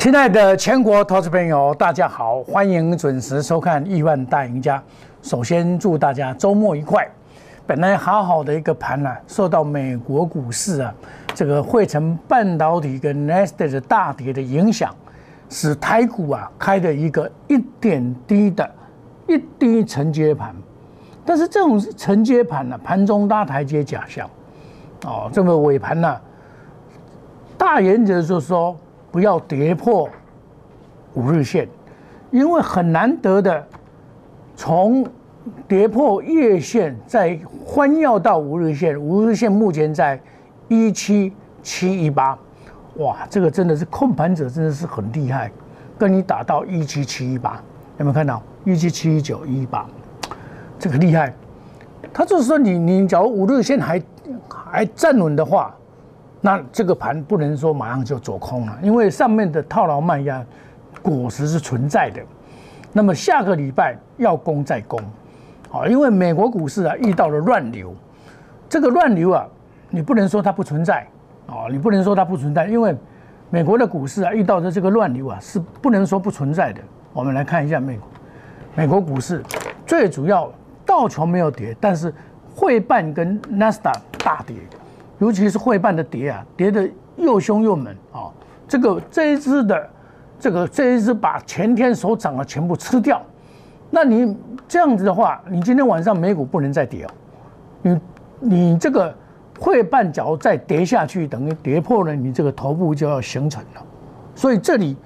亲爱的全国投资朋友，大家好，欢迎准时收看《亿万大赢家》。首先祝大家周末愉快。本来好好的一个盘呢、受到美国股市啊这个汇成半导体跟 n e s t 的大跌的影响，使台股啊开了一个一点低的一低承接盘。但是这种承接盘呢、盘中拉台阶假象。哦，这个尾盘呢、大原则就是说不要跌破五日线，因为很难得的从跌破月线再翻要到五日线，五日线目前在一七七一八，哇，这个真的是控盘者真的是很厉害，跟你打到一七七一八，有没有看到？一七七一九一八，这个厉害。他就是说你你假如五日线还还站稳的话，那这个盘不能说马上就走空了，因为上面的套牢卖压果实是存在的。那么下个礼拜要攻再攻，啊，因为美国股市啊遇到了乱流，这个乱流啊，你不能说它不存在，啊，你不能说它不存在，因为美国的股市啊遇到的这个乱流啊是不能说不存在的。我们来看一下美国美国股市，最主要道琼没有跌，但是汇办跟纳斯达大跌，尤其是汇办的跌啊，跌得又凶又猛啊！这个这一支的这个这一支把前天所涨的全部吃掉，那你这样子的话，你今天晚上美股不能再跌哦，你你这个汇办脚再跌下去，等于跌破了你这个头部就要形成了，所以这里。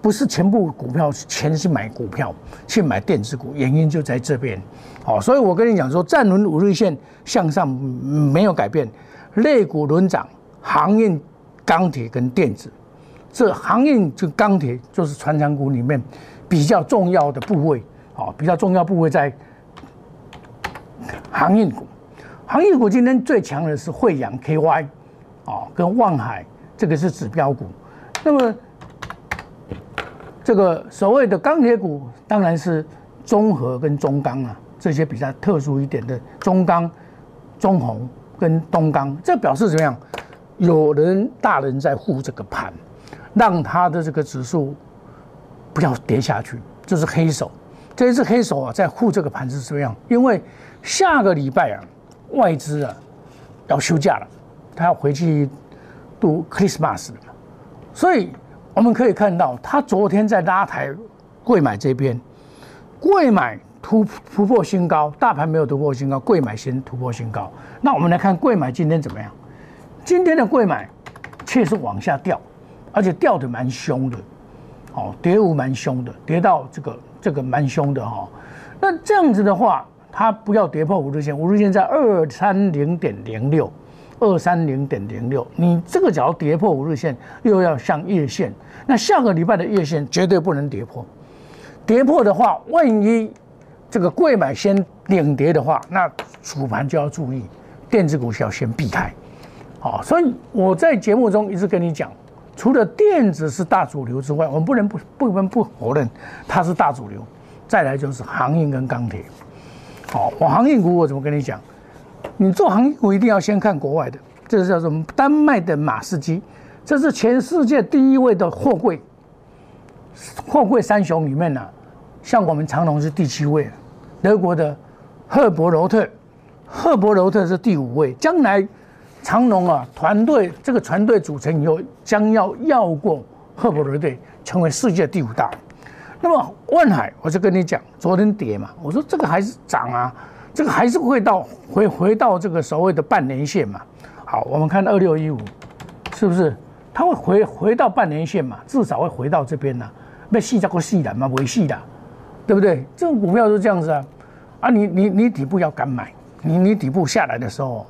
不是全部股票钱是买股票，去买电子股，原因就在这边。好，所以我跟你讲说，站稳五日线向上没有改变，类股轮涨，航运、钢铁跟电子，这航运就钢铁就是船长股里面比较重要的部位。好，比较重要部位在航运股，航运股今天最强的是惠阳 KY，哦，跟望海，这个是指标股。那么这个所谓的钢铁股，当然是中核跟中钢啊，这些比较特殊一点的中钢、中红跟东钢，这表示怎么样？有人大人在护这个盘，让他的这个指数不要跌下去。这是黑手，这一只黑手啊，在护这个盘是怎么样？因为下个礼拜啊，外资啊要休假了，他要回去度 Christmas 了，所以。我们可以看到，他昨天在拉抬贵买这边，贵买突突破新高，大盘没有突破新高，贵买先突破新高。那我们来看贵买今天怎么样？今天的贵买确实往下掉，而且掉的蛮凶的，哦，跌幅蛮凶的，跌到这个这个蛮凶的哈。那这样子的话，它不要跌破五日线，五日线在二三零点零六。二三零点零六，你这个只要跌破五日线，又要向月线，那下个礼拜的月线绝对不能跌破。跌破的话，万一这个贵买先领跌的话，那主盘就要注意，电子股要先避开。好，所以我在节目中一直跟你讲，除了电子是大主流之外，我们不能不不能不否认它是大主流。再来就是航运跟钢铁。好，我航运股我怎么跟你讲？你做航运股一定要先看国外的，这是叫什么？丹麦的马士基，这是全世界第一位的货柜，货柜三雄里面呢，像我们长隆是第七位，德国的赫伯罗特，赫伯罗特是第五位。将来长隆啊，团队这个团队组成以后，将要要过赫伯罗特，成为世界第五大。那么万海，我就跟你讲，昨天跌嘛，我说这个还是涨啊。这个还是会到回回到这个所谓的半年线嘛？好，我们看二六一五，是不是？它会回回到半年线嘛？至少会回到这边呢？被细叫过细的嘛？维系的，对不对？这种股票是这样子啊！啊，你你你底部要敢买，你你底部下来的时候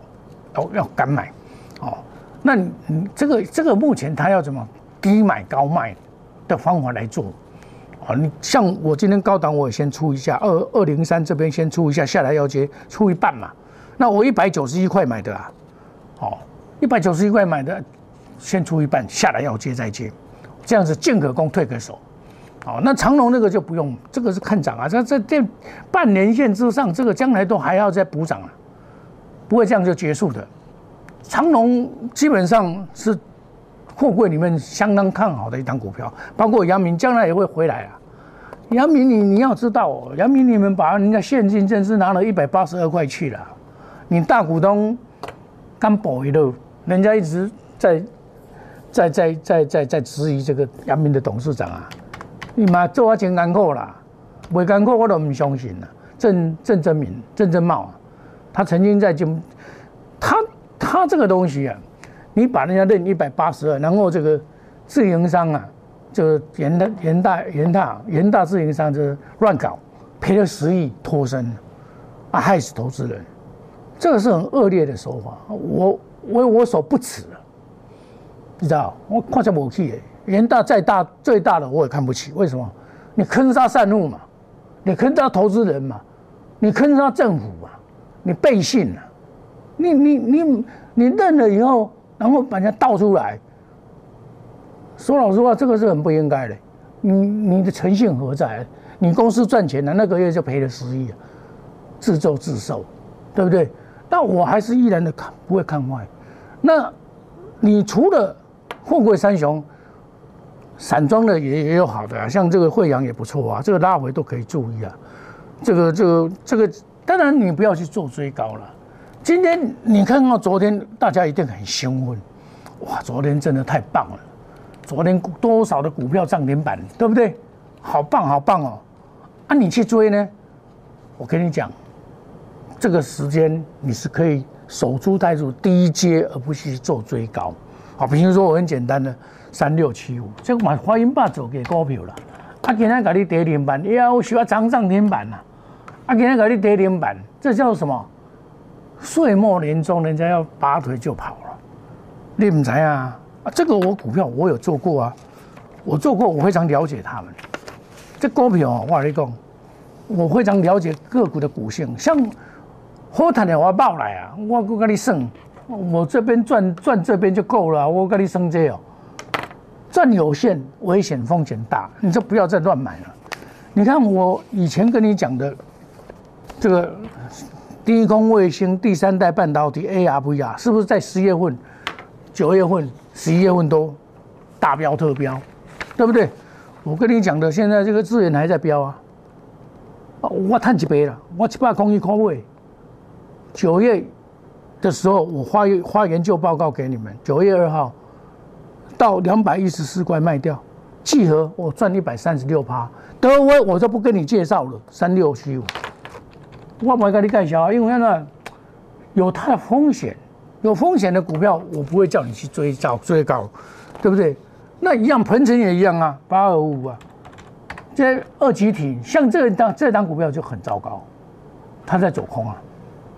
要要敢买，哦，那你这个这个目前它要怎么低买高卖的方法来做？啊，你像我今天高档，我也先出一下二二零三这边先出一下，下来要接出一半嘛。那我一百九十一块买的啊，好，一百九十一块买的，先出一半，下来要接再接，这样子进可攻退可守。好，那长隆那个就不用，这个是看涨啊，这这这半年线之上，这个将来都还要再补涨啊，不会这样就结束的。长隆基本上是货柜里面相当看好的一档股票，包括阳明将来也会回来啊。阳明，你你要知道哦，阳明你们把人家现金真是拿了一百八十二块去了，你大股东刚保一路，人家一直在在在在在在质疑这个阳明的董事长啊，你妈做啊真艰苦啦，未艰苦我都唔相信啦。郑郑真明、郑真茂，他曾经在金，他他这个东西啊，你把人家认一百八十二，然后这个自营商啊。就是元大元大元大元大自营商就是乱搞，赔了十亿脱身，啊害死投资人，这个是很恶劣的手法，我我我所不齿你知道？我看下武器，元大再大最大的我也看不起，为什么？你坑杀散户嘛，你坑杀投资人嘛，你坑杀政府嘛，你背信了，你你你你认了以后，然后把人家倒出来。说老实话，这个是很不应该的。你你的诚信何在？你公司赚钱了，那个月就赔了十亿，自作自受，对不对？但我还是依然的看，不会看坏。那你除了富贵三雄，散装的也也有好的啊，像这个惠阳也不错啊，这个拉回都可以注意啊。这个这个这个，当然你不要去做追高了。今天你看到昨天，大家一定很兴奋，哇，昨天真的太棒了。昨天多少的股票涨停板，对不对？好棒好棒哦！啊，你去追呢？我跟你讲，这个时间你是可以守株待兔，低阶，而不是做追高。好，比如说我很简单的三六七五，这个买华银霸走给股票了。啊，今天给你跌停板，要需要涨涨停板呐。啊，今天给你跌停板，这叫什么？岁末年终，人家要拔腿就跑了，你唔知啊？这个我股票我有做过啊，我做过，我非常了解他们。这股票我跟你讲，我非常了解个股的股性。像好谈的话报来啊，我我跟你算，我这边赚赚这边就够了，我跟你算这哦，赚有限，危险风险大，你就不要再乱买了。你看我以前跟你讲的这个低空卫星第三代半导体 ARVR，是不是在十月份、九月份？十一月份都大标特标，对不对？我跟你讲的，现在这个资源还在标啊！我探几倍了，我七八空一空位。九月的时候，我发发研究报告给你们。九月二号到两百一十四块卖掉，契合我赚一百三十六趴。德威我就不跟你介绍了，三六七五，我不会跟你介绍，因为那有它的风险。有风险的股票，我不会叫你去追找追高，对不对？那一样，鹏程也一样啊，八二五啊，这二级体，像这档这档股票就很糟糕，它在走空啊，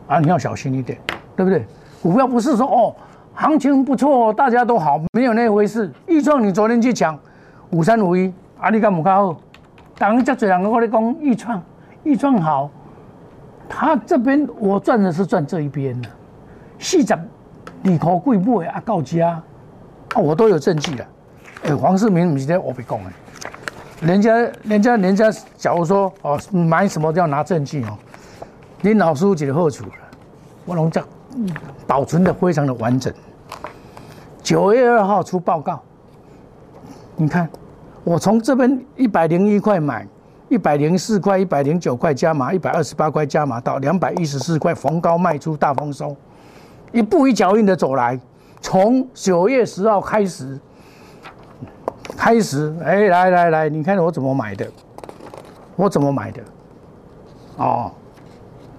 啊，你要小心一点，对不对？股票不是说哦，行情不错，大家都好，没有那回事。易创，你昨天去抢五三五一，阿里干姆卡好，当家最两个我你讲易创，易创好，他这边我赚的是赚这一边的。四十二块贵不会啊，到家啊，我都有证据的。哎，黄世明不是在我被讲的，人家、人家、人家，假如说哦，买什么都要拿证据哦。你老师几个好处了，我拢讲保存的非常的完整。九月二号出报告，你看我从这边一百零一块买，一百零四块、一百零九块加码，一百二十八块加码到两百一十四块逢高卖出大丰收。一步一脚印的走来，从九月十号开始，开始，哎，来来来，你看我怎么买的，我怎么买的，哦，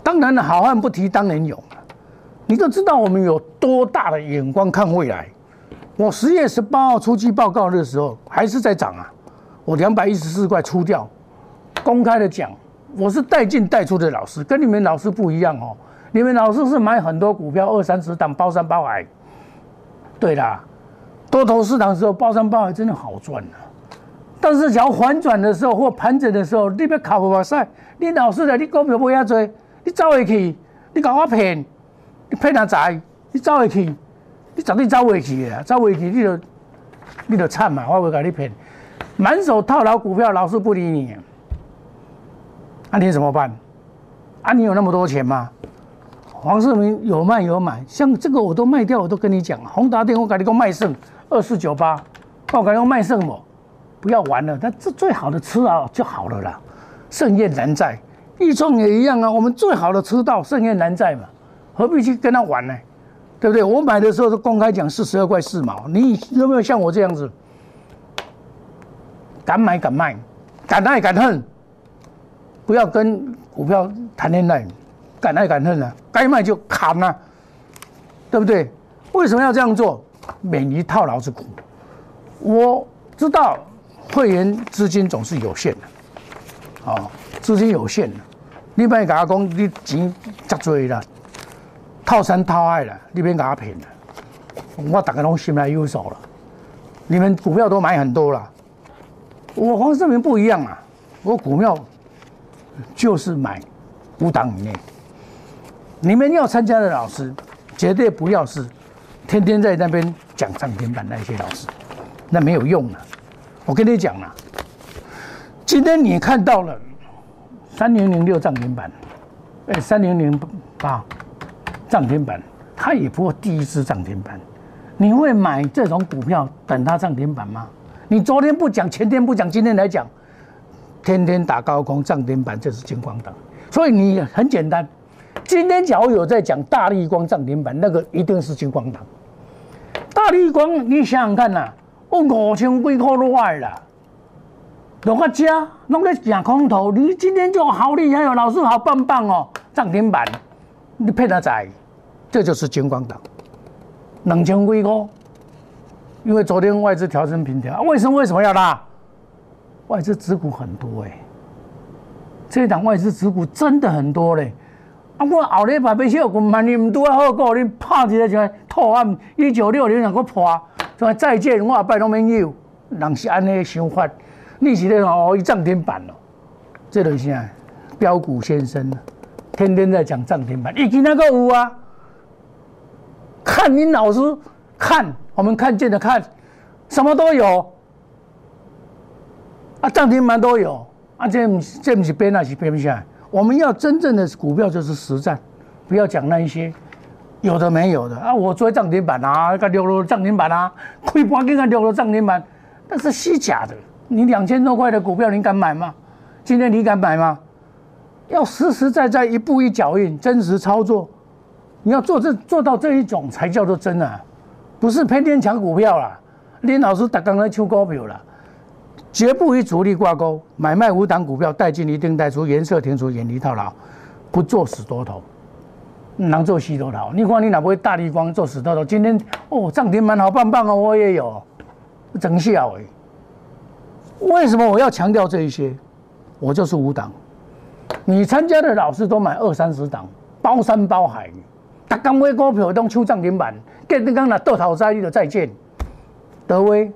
当然了，好汉不提当年勇，你都知道我们有多大的眼光看未来。我十月十八号出具报告的时候还是在涨啊，我两百一十四块出掉，公开的讲，我是带进带出的老师，跟你们老师不一样哦。你们老师是买很多股票，二三十档包山包海。对啦，多头市场的时候包山包海真的好赚啊。但是只要反转的时候或盘整的时候，你别靠不赛，你老师的你股票不要追，你走回去，你搞我骗，你骗人财，你走回去，你绝对走回去的，走回去你就你就惨嘛，我会给你骗，满手套牢股票，老师不理你，那你怎么办？啊，你有那么多钱吗？黄世明有卖有买，像这个我都卖掉，我都跟你讲，宏达电我跟你讲卖剩，二四九八，我敢用卖剩么？不要玩了，那这最好的吃啊就好了啦。盛宴难在，易创也一样啊。我们最好的吃到盛宴难在嘛，何必去跟他玩呢？对不对？我买的时候是公开讲四十二块四毛，你有没有像我这样子，敢买敢卖，敢爱敢恨，不要跟股票谈恋爱，敢爱敢恨啊，该卖就砍啊，对不对？为什么要这样做？免于套牢之苦。我知道会员资金总是有限的。哦，资金有限的，你别甲我讲你钱足多啦，套三套二了，你别给他骗了。我大家拢心来有数了，你们股票都买很多了，我黄世明不一样啊，我股票就是买五档以内。你们要参加的老师，绝对不要是天天在那边讲涨停板那些老师，那没有用的。我跟你讲了。今天你看到了三零零六涨停板，哎，三零零八涨停板，它也不会第一次涨停板。你会买这种股票等它涨停板吗？你昨天不讲，前天不讲，今天来讲，天天打高空涨停板，这是金光党。所以你很简单，今天假如有在讲大力光涨停板，那个一定是金光党。大力光，你想想看呐，我五千几块都坏了。落个家，弄个假空头，你今天就好厉害哦，老师好棒棒哦，涨停板，你骗他仔，这就是金光党，两千几块，因为昨天外资调升平调，为什么为什么要拉？外资持股很多哎，这一档外资持股真的很多嘞，啊我后日把被小股万你唔拄啊好过，你拍起来就套案一九六零两个破，说再见我阿拜拢免有，人是安尼想法。你是咧哦，一涨停板哦，这东西啊，标股先生天天在讲涨停板，以前那个有啊，看你老师看，我们看见的看，什么都有，啊涨停板都有，啊这这不是编那是编不下来，我们要真正的股票就是实战，不要讲那一些有的没有的啊，我追涨停板啊，个六六涨停板啊，开盘给个六六涨停板，那是虚假的。你两千多块的股票，你敢买吗？今天你敢买吗？要实实在在一步一脚印，真实操作。你要做这做到这一种才叫做真啊，不是天天抢股票啦。林老师打刚才抢股票了，绝不与主力挂钩，买卖无档股票，带进一定带出，颜色停出，远离套牢，不做死多头，能做细多头。你看你哪不会大力光做死多头？今天哦涨停板好棒棒哦，我也有，真笑哎。为什么我要强调这一些？我就是五档，你参加的老师都买二三十档，包山包海。他刚买股票当抽涨停板，跟刚刚那豆淘灾的再见。德威，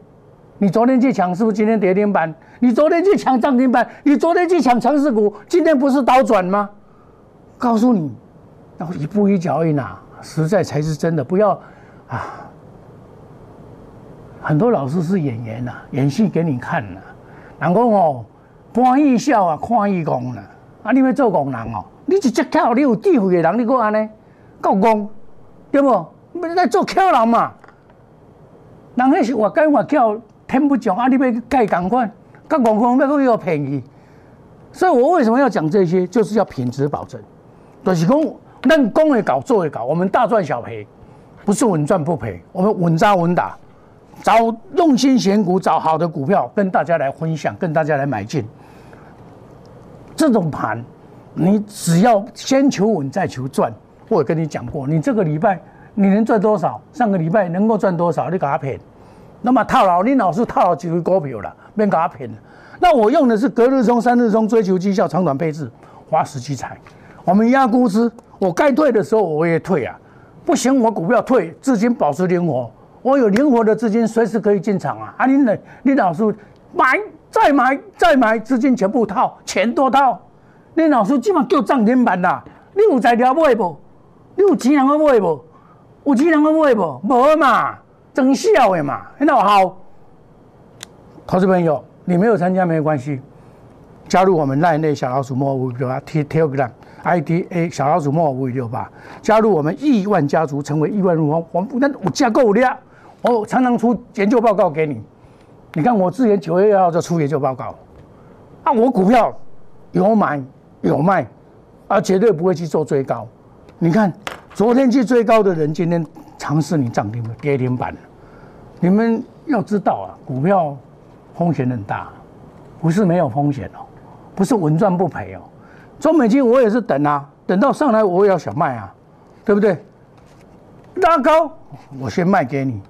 你昨天去抢是不是今天跌停板？你昨天去抢涨停板，你昨天去抢强势股，今天不是倒转吗？告诉你，要一步一脚印啊，实在才是真的。不要啊，很多老师是演员呐，演戏给你看。呐。人讲哦，搬艺笑啊，看。艺功啦。啊，你要做工人哦，你直接巧，你有智慧的人，你讲安尼够工，对不？要来做巧人嘛。人迄是活该活巧，天不讲啊，你要改共款，甲工工要搁要便宜。所以我为什么要讲这些？就是要品质保证。就是讲，咱讲会搞，做会搞，我们大赚小赔，不是稳赚不赔，我们稳扎稳打。找用心选股，找好的股票跟大家来分享，跟大家来买进。这种盘，你只要先求稳再求赚。我跟你讲过，你这个礼拜你能赚多少？上个礼拜能够赚多少？你给他骗。那么套牢，你老是套牢几个股票了，别给他骗了。那我用的是隔日冲、三日冲，追求绩效、长短配置，花时机财。我们压估值，我该退的时候我也退啊。不行，我股票退，资金保持灵活。我有灵活的资金，随时可以进场啊！啊，你呢？你老师买再买再买，资金全部套，钱多套。你老师基本叫涨停板啦！你有材料买不？你有钱能够买不？有钱能够买不？无嘛，真笑的嘛！那好，投资朋友，你没有参加没有关系，加入我们赖内小老鼠莫五六八 T Telegram ID A 小老鼠莫五六八，加入我们亿万家族，成为亿万富翁。我们那我加够了。我常常出研究报告给你。你看我之前九月一号就出研究报告，啊，我股票有买有卖，啊，绝对不会去做追高。你看昨天去追高的人，今天尝试你涨停跌停板。你们要知道啊，股票风险很大，不是没有风险哦，不是稳赚不赔哦。中美金我也是等啊，等到上来我也要想卖啊，对不对？拉高我先卖给你。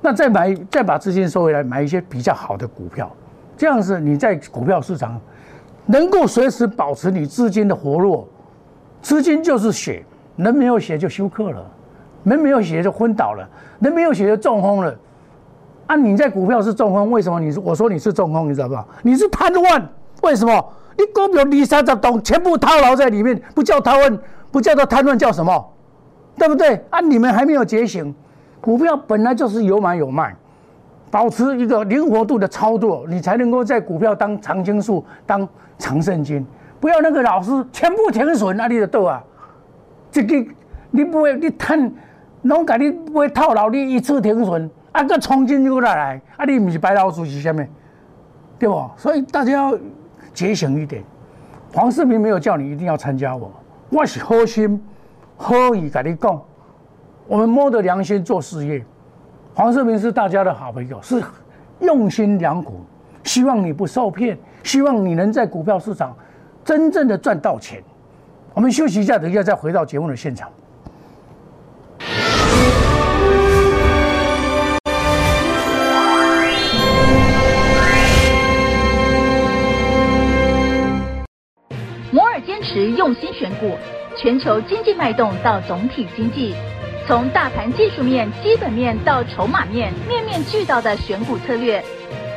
那再买，再把资金收回来，买一些比较好的股票，这样子你在股票市场能够随时保持你资金的活络。资金就是血，人没有血就休克了，人没有血就昏倒了，人没有血就中风了。啊，你在股票是中风，为什么？你我说你是中风，你知道不知道？你是瘫痪，为什么？你股票二三十栋全部套牢在里面，不叫贪婪，不叫做瘫痪，叫什么？对不对？啊，你们还没有觉醒。股票本来就是有买有卖，保持一个灵活度的操作，你才能够在股票当长青树、当长胜军。不要那个老师全部停损，啊，你就倒啊！这个你不会，你贪，拢甲你不会套牢，你一次停损，啊，个冲进又来来，啊，你不是白老鼠是虾米？对不？所以大家要节省一点。黄世明没有叫你一定要参加我，我是好心好意跟你讲。我们摸着良心做事业，黄世明是大家的好朋友，是用心良苦，希望你不受骗，希望你能在股票市场真正的赚到钱。我们休息一下，等一下再回到节目的现场。摩尔坚持用心选股，全球经济脉动到总体经济。从大盘技术面、基本面到筹码面，面面俱到的选股策略，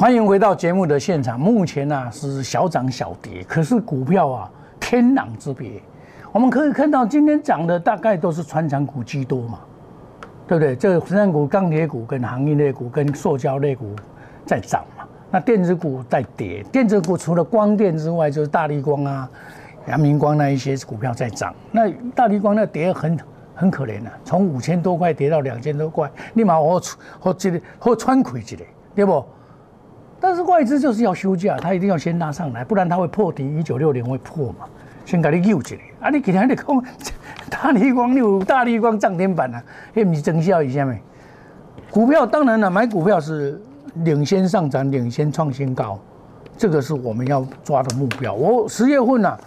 欢迎回到节目的现场。目前呢是小涨小跌，可是股票啊天壤之别。我们可以看到今天涨的大概都是船长股居多嘛，对不对？这个船长股、钢铁股、跟行业类股、跟塑胶类股在涨嘛。那电子股在跌，电子股除了光电之外，就是大力光啊、阳明光那一些股票在涨。那大力光那跌很很可怜啊，从五千多块跌到两千多块，立马我我这个我穿亏一个，对不？但是外资就是要休假，他一定要先拉上来，不然他会破底。一九六零会破嘛？先给你救起来。啊，你今天你讲 大力光六大力光涨停板啊，那不是增效一下没？股票当然了，买股票是领先上涨、领先创新高，这个是我们要抓的目标。我十月份啊，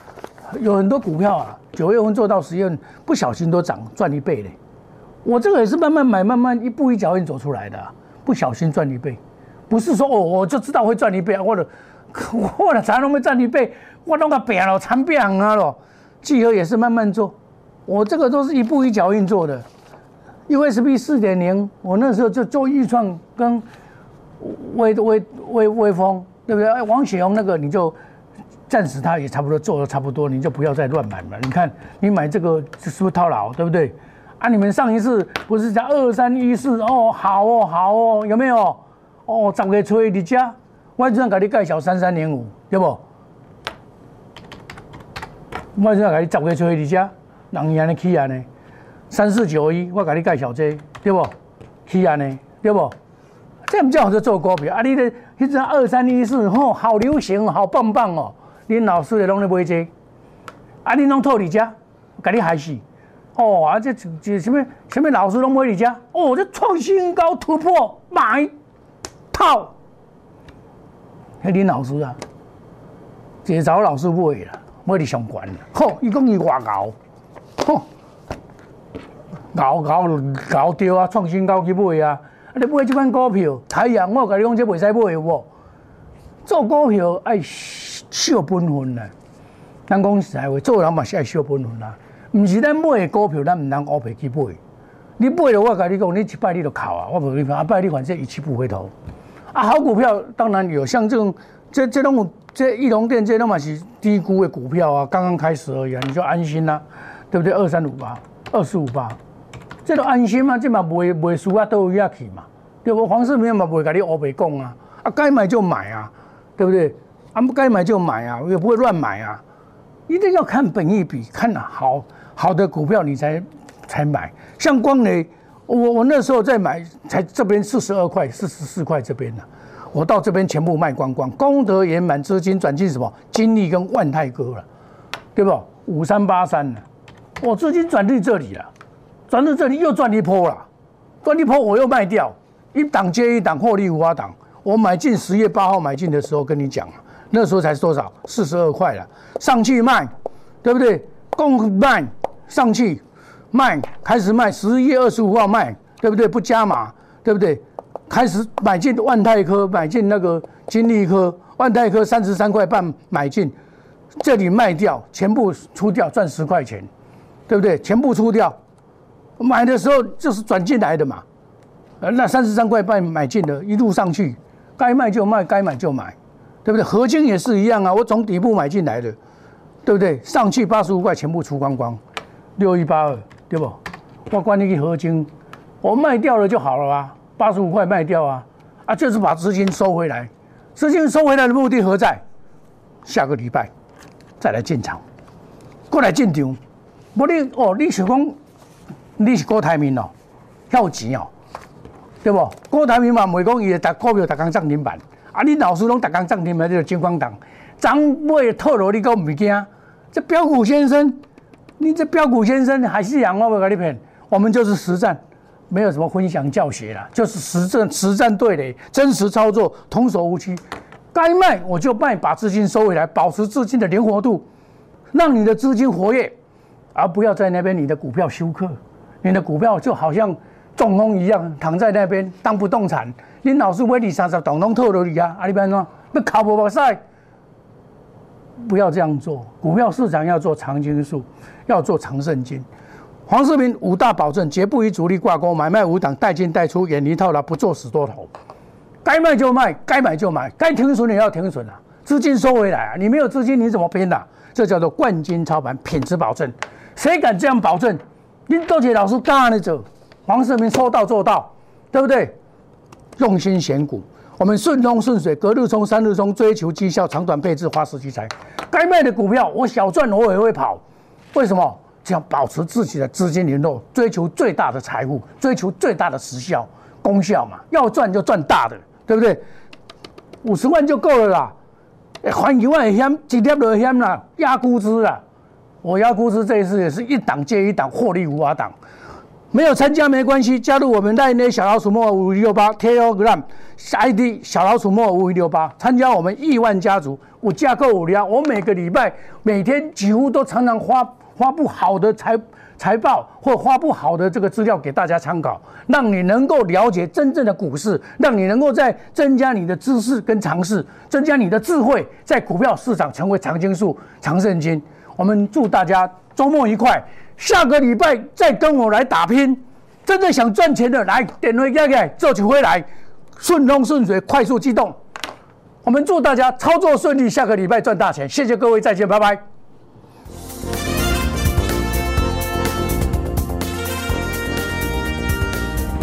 有很多股票啊，九月份做到十月份不小心都涨赚一倍嘞。我这个也是慢慢买，慢慢一步一脚印走出来的，不小心赚一倍。不是说哦，我就知道会赚一倍，或者 或者才能会赚一倍，我弄个扁了，残扁啊咯。聚合也是慢慢做，我这个都是一步一脚印做的。USB 四点零，我那时候就做预创跟微微微微风，对不对？哎，王雪红那个你就暂时他也差不多做的差不多，你就不要再乱买了。你看你买这个是不是套牢，对不对？啊，你们上一次不是在二三一四哦，好哦，好哦，有没有？哦，十月初你只，我这样给你介绍三三零五，对不？我这样给你十月初你只，人安尼起安尼？三四九一，我给你介绍这，对不？起安尼？对不？这样叫做做股票啊！你的迄只二三一四，吼，好流行，好棒棒哦！恁老师也拢咧买这，啊，恁拢套你家，给你害死！哦，啊，这这什么什么老师拢买你家？哦，这创新高突破买。套，迄林老师啊，这找老师不会了，买伫上悬，吼，伊讲伊外熬，吼，熬熬熬掉啊，创新高去买啊！啊，你买即款股票，太阳我甲你讲，这袂使买有无？做股票爱小本分啦，咱讲实在话，做人嘛是爱小本分啦，毋是咱买的股票，咱毋通乌白去买。你买了，我甲你讲，你一摆你就考啊，我无你讲，一摆你反正一去不回头。啊，好股票当然有，像这种这这种这翼龙电这种嘛是低估的股票啊，刚刚开始而已啊，你就安心啦，对不对？二三五八，二四五八，这都安心嘛，这嘛袂袂输啊，都有下去嘛，对不？黄世明嘛不会甲你乌白讲啊，啊该买就买啊，对不对？啊不该买就买啊，我也不会乱买啊，一定要看本益比，看好好的股票你才才买，像光磊。我我那时候在买，才这边四十二块、四十四块这边呢，我到这边全部卖光光，功德圆满，资金转进什么？金利跟万泰哥了，对不？五三八三呢，我资金转进这里了，转到这里又赚一波了，赚一波我又卖掉，一档接一档获利无法挡。我买进十月八号买进的时候跟你讲那时候才多少？四十二块了，上去卖，对不对？共卖上去。卖开始卖，十一月二十五号卖，对不对？不加码，对不对？开始买进万泰科，买进那个金利科，万泰科三十三块半买进，这里卖掉，全部出掉，赚十块钱，对不对？全部出掉，买的时候就是转进来的嘛，呃，那三十三块半买进的，一路上去，该卖就卖，该买就买，对不对？合金也是一样啊，我从底部买进来的，对不对？上去八十五块，全部出光光，六一八二。对不？我管你去合金，我卖掉了就好了啊，八十五块卖掉啊，啊，就是把资金收回来。资金收回来的目的何在？下个礼拜再来进场，过来进场。不你哦，你是讲你是郭台铭哦，有钱哦，对不？郭台铭嘛，每讲伊打股票打工涨停板，啊，你老师拢打工涨停板，这个金光党，涨买套路你讲唔惊？这标股先生。你这标股先生还是养我不给你骗，我们就是实战，没有什么分享教学了，就是实战实战对垒，真实操作，童叟无欺。该卖我就卖，把资金收回来，保持资金的灵活度，让你的资金活跃，而不要在那边你的股票休克，你的股票就好像中风一样躺在那边当不动产。你老是为你三十当中透露你啊，阿里边喏，不靠不靠赛。不要这样做，股票市场要做长青树，要做长胜金。黄世明五大保证，绝不与主力挂钩，买卖无档，带进带出，远离套牢，不做死多头。该卖就卖，该买就买，该停损也要停损啊，资金收回来啊！你没有资金你怎么拼啊？这叫做冠军操盘，品质保证。谁敢这样保证？林多杰老师干的走，黄世明说到做到，对不对？用心选股。我们顺风顺水，隔日冲，三日冲，追求绩效，长短配置，花时聚财。该卖的股票，我小赚我也会跑。为什么？只要保持自己的资金流动，追求最大的财富，追求最大的时效功效嘛。要赚就赚大的，对不对？五十万就够了啦。还一万险，几点就险啦，压估值啦。我压估值这一次也是一档接一档，获利无法挡。没有参加没关系，加入我们赖内小老鼠莫五一六八 Telegram ID 小老鼠莫五一六八，参加我们亿万家族，我架构五粮，我每个礼拜每天几乎都常常发发布好的财财报或发布好的这个资料给大家参考，让你能够了解真正的股市，让你能够在增加你的知识跟尝试，增加你的智慧，在股票市场成为长青树、长胜金。我们祝大家周末愉快。下个礼拜再跟我来打拼，真正想赚钱的来点回盖盖，做起回来，顺风顺水，快速机动。我们祝大家操作顺利，下个礼拜赚大钱。谢谢各位，再见，拜拜。